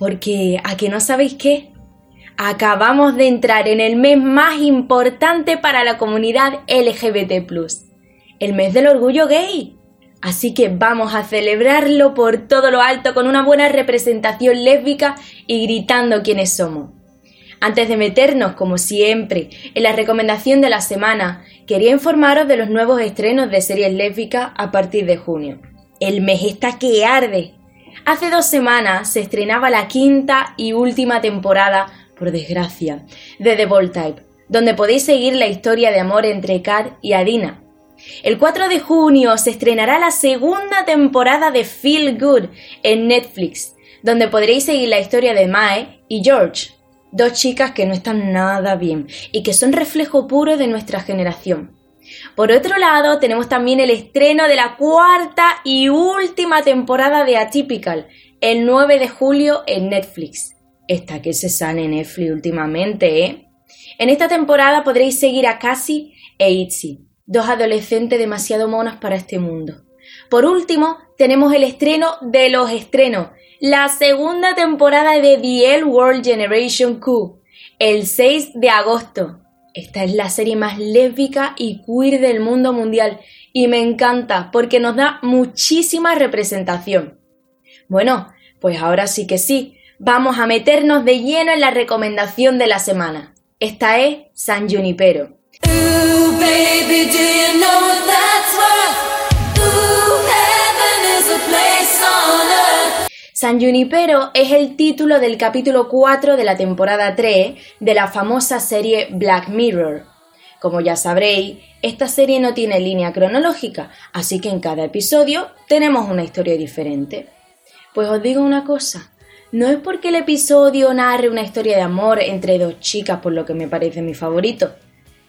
porque, ¿a que no sabéis qué? Acabamos de entrar en el mes más importante para la comunidad LGBT, el mes del orgullo gay. Así que vamos a celebrarlo por todo lo alto con una buena representación lésbica y gritando quiénes somos. Antes de meternos, como siempre, en la recomendación de la semana, quería informaros de los nuevos estrenos de series lésbicas a partir de junio. El mes está que arde. Hace dos semanas se estrenaba la quinta y última temporada, por desgracia, de The Bold Type, donde podéis seguir la historia de amor entre Kat y Adina. El 4 de junio se estrenará la segunda temporada de Feel Good en Netflix, donde podréis seguir la historia de Mae y George, dos chicas que no están nada bien y que son reflejo puro de nuestra generación. Por otro lado, tenemos también el estreno de la cuarta y última temporada de Atypical, el 9 de julio en Netflix. Esta que se sale en Netflix últimamente, ¿eh? En esta temporada podréis seguir a Cassie e Itzy, dos adolescentes demasiado monas para este mundo. Por último, tenemos el estreno de los estrenos, la segunda temporada de The L World Generation Q, el 6 de agosto. Esta es la serie más lésbica y queer del mundo mundial y me encanta porque nos da muchísima representación. Bueno, pues ahora sí que sí, vamos a meternos de lleno en la recomendación de la semana. Esta es San Junipero. San Junipero es el título del capítulo 4 de la temporada 3 de la famosa serie Black Mirror. Como ya sabréis, esta serie no tiene línea cronológica, así que en cada episodio tenemos una historia diferente. Pues os digo una cosa, no es porque el episodio narre una historia de amor entre dos chicas, por lo que me parece mi favorito,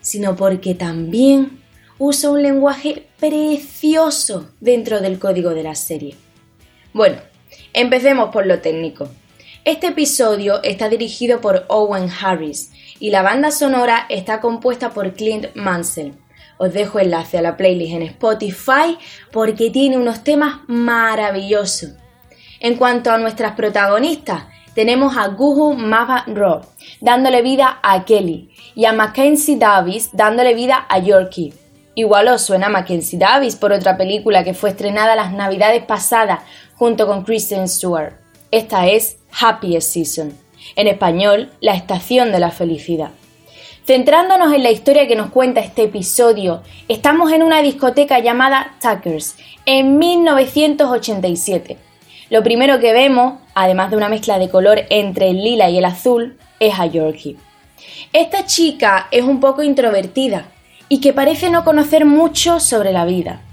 sino porque también usa un lenguaje precioso dentro del código de la serie. Bueno, Empecemos por lo técnico. Este episodio está dirigido por Owen Harris y la banda sonora está compuesta por Clint Mansell. Os dejo enlace a la playlist en Spotify porque tiene unos temas maravillosos. En cuanto a nuestras protagonistas, tenemos a Guhu Mava Rob dándole vida a Kelly y a Mackenzie Davis dándole vida a Yorkie. Igual os suena Mackenzie Davis por otra película que fue estrenada las navidades pasadas junto con Kristen Stewart. Esta es Happiest Season, en español, la estación de la felicidad. Centrándonos en la historia que nos cuenta este episodio, estamos en una discoteca llamada Tuckers, en 1987. Lo primero que vemos, además de una mezcla de color entre el lila y el azul, es a Yorkie. Esta chica es un poco introvertida y que parece no conocer mucho sobre la vida.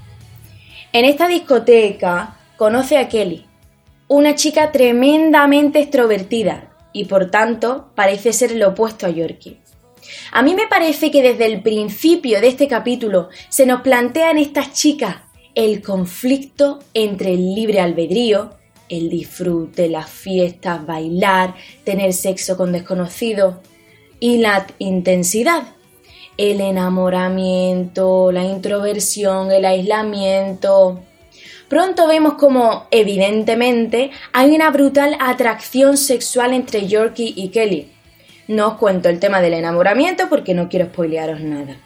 En esta discoteca conoce a Kelly, una chica tremendamente extrovertida y por tanto parece ser lo opuesto a Yorkie. A mí me parece que desde el principio de este capítulo se nos plantea en estas chicas el conflicto entre el libre albedrío, el disfrute, las fiestas, bailar, tener sexo con desconocidos y la intensidad, el enamoramiento, la introversión, el aislamiento, Pronto vemos como, evidentemente, hay una brutal atracción sexual entre Yorkie y Kelly. No os cuento el tema del enamoramiento porque no quiero spoilearos nada.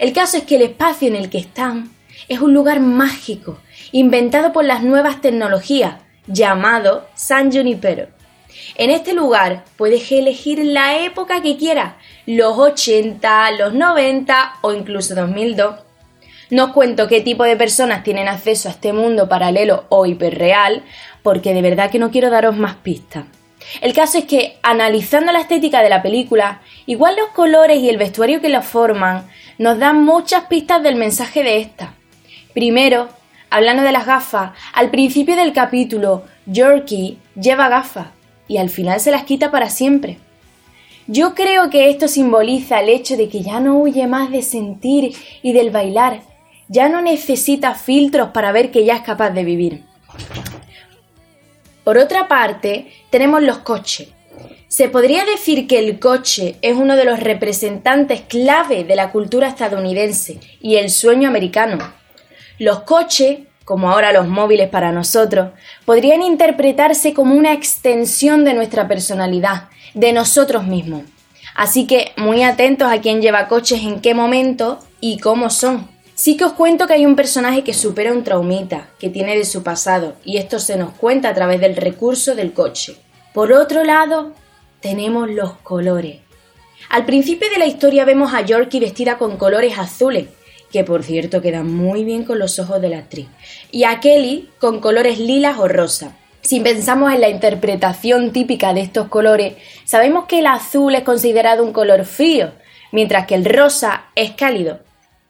El caso es que el espacio en el que están es un lugar mágico, inventado por las nuevas tecnologías, llamado San Junipero. En este lugar puedes elegir la época que quieras, los 80, los 90 o incluso 2002 no os cuento qué tipo de personas tienen acceso a este mundo paralelo o hiperreal, porque de verdad que no quiero daros más pistas. El caso es que, analizando la estética de la película, igual los colores y el vestuario que la forman nos dan muchas pistas del mensaje de esta. Primero, hablando de las gafas, al principio del capítulo, Yorkie lleva gafas. y al final se las quita para siempre. Yo creo que esto simboliza el hecho de que ya no huye más de sentir y del bailar, ya no necesita filtros para ver que ya es capaz de vivir. Por otra parte, tenemos los coches. Se podría decir que el coche es uno de los representantes clave de la cultura estadounidense y el sueño americano. Los coches, como ahora los móviles para nosotros, podrían interpretarse como una extensión de nuestra personalidad, de nosotros mismos. Así que muy atentos a quién lleva coches en qué momento y cómo son. Sí que os cuento que hay un personaje que supera un traumita que tiene de su pasado y esto se nos cuenta a través del recurso del coche. Por otro lado, tenemos los colores. Al principio de la historia vemos a Yorkie vestida con colores azules, que por cierto quedan muy bien con los ojos de la actriz, y a Kelly con colores lilas o rosa. Si pensamos en la interpretación típica de estos colores, sabemos que el azul es considerado un color frío, mientras que el rosa es cálido.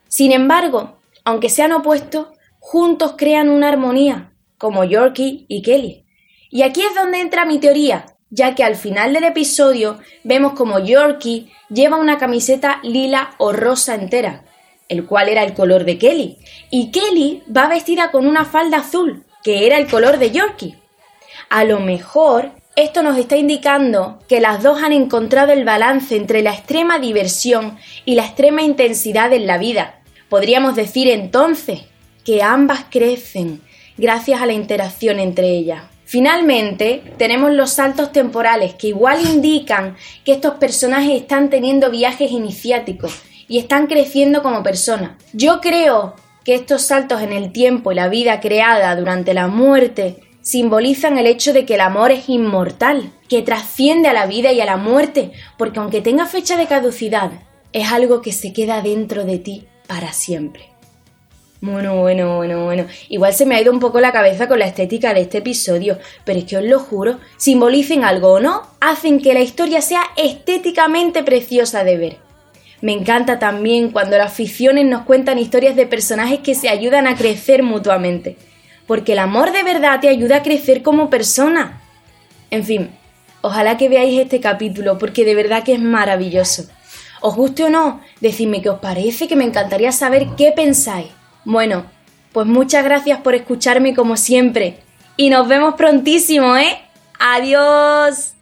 Sin embargo, aunque sean opuestos, juntos crean una armonía, como Yorkie y Kelly. Y aquí es donde entra mi teoría, ya que al final del episodio vemos como Yorkie lleva una camiseta lila o rosa entera, el cual era el color de Kelly, y Kelly va vestida con una falda azul, que era el color de Yorkie. A lo mejor esto nos está indicando que las dos han encontrado el balance entre la extrema diversión y la extrema intensidad en la vida, Podríamos decir entonces que ambas crecen gracias a la interacción entre ellas. Finalmente, tenemos los saltos temporales que igual indican que estos personajes están teniendo viajes iniciáticos y están creciendo como personas. Yo creo que estos saltos en el tiempo y la vida creada durante la muerte simbolizan el hecho de que el amor es inmortal, que trasciende a la vida y a la muerte, porque aunque tenga fecha de caducidad, es algo que se queda dentro de ti para siempre. Bueno, bueno, bueno, bueno. Igual se me ha ido un poco la cabeza con la estética de este episodio, pero es que os lo juro, simbolicen algo o no, hacen que la historia sea estéticamente preciosa de ver. Me encanta también cuando las ficciones nos cuentan historias de personajes que se ayudan a crecer mutuamente, porque el amor de verdad te ayuda a crecer como persona. En fin, ojalá que veáis este capítulo porque de verdad que es maravilloso. Os guste o no, decidme qué os parece, que me encantaría saber qué pensáis. Bueno, pues muchas gracias por escucharme como siempre. Y nos vemos prontísimo, ¿eh? Adiós.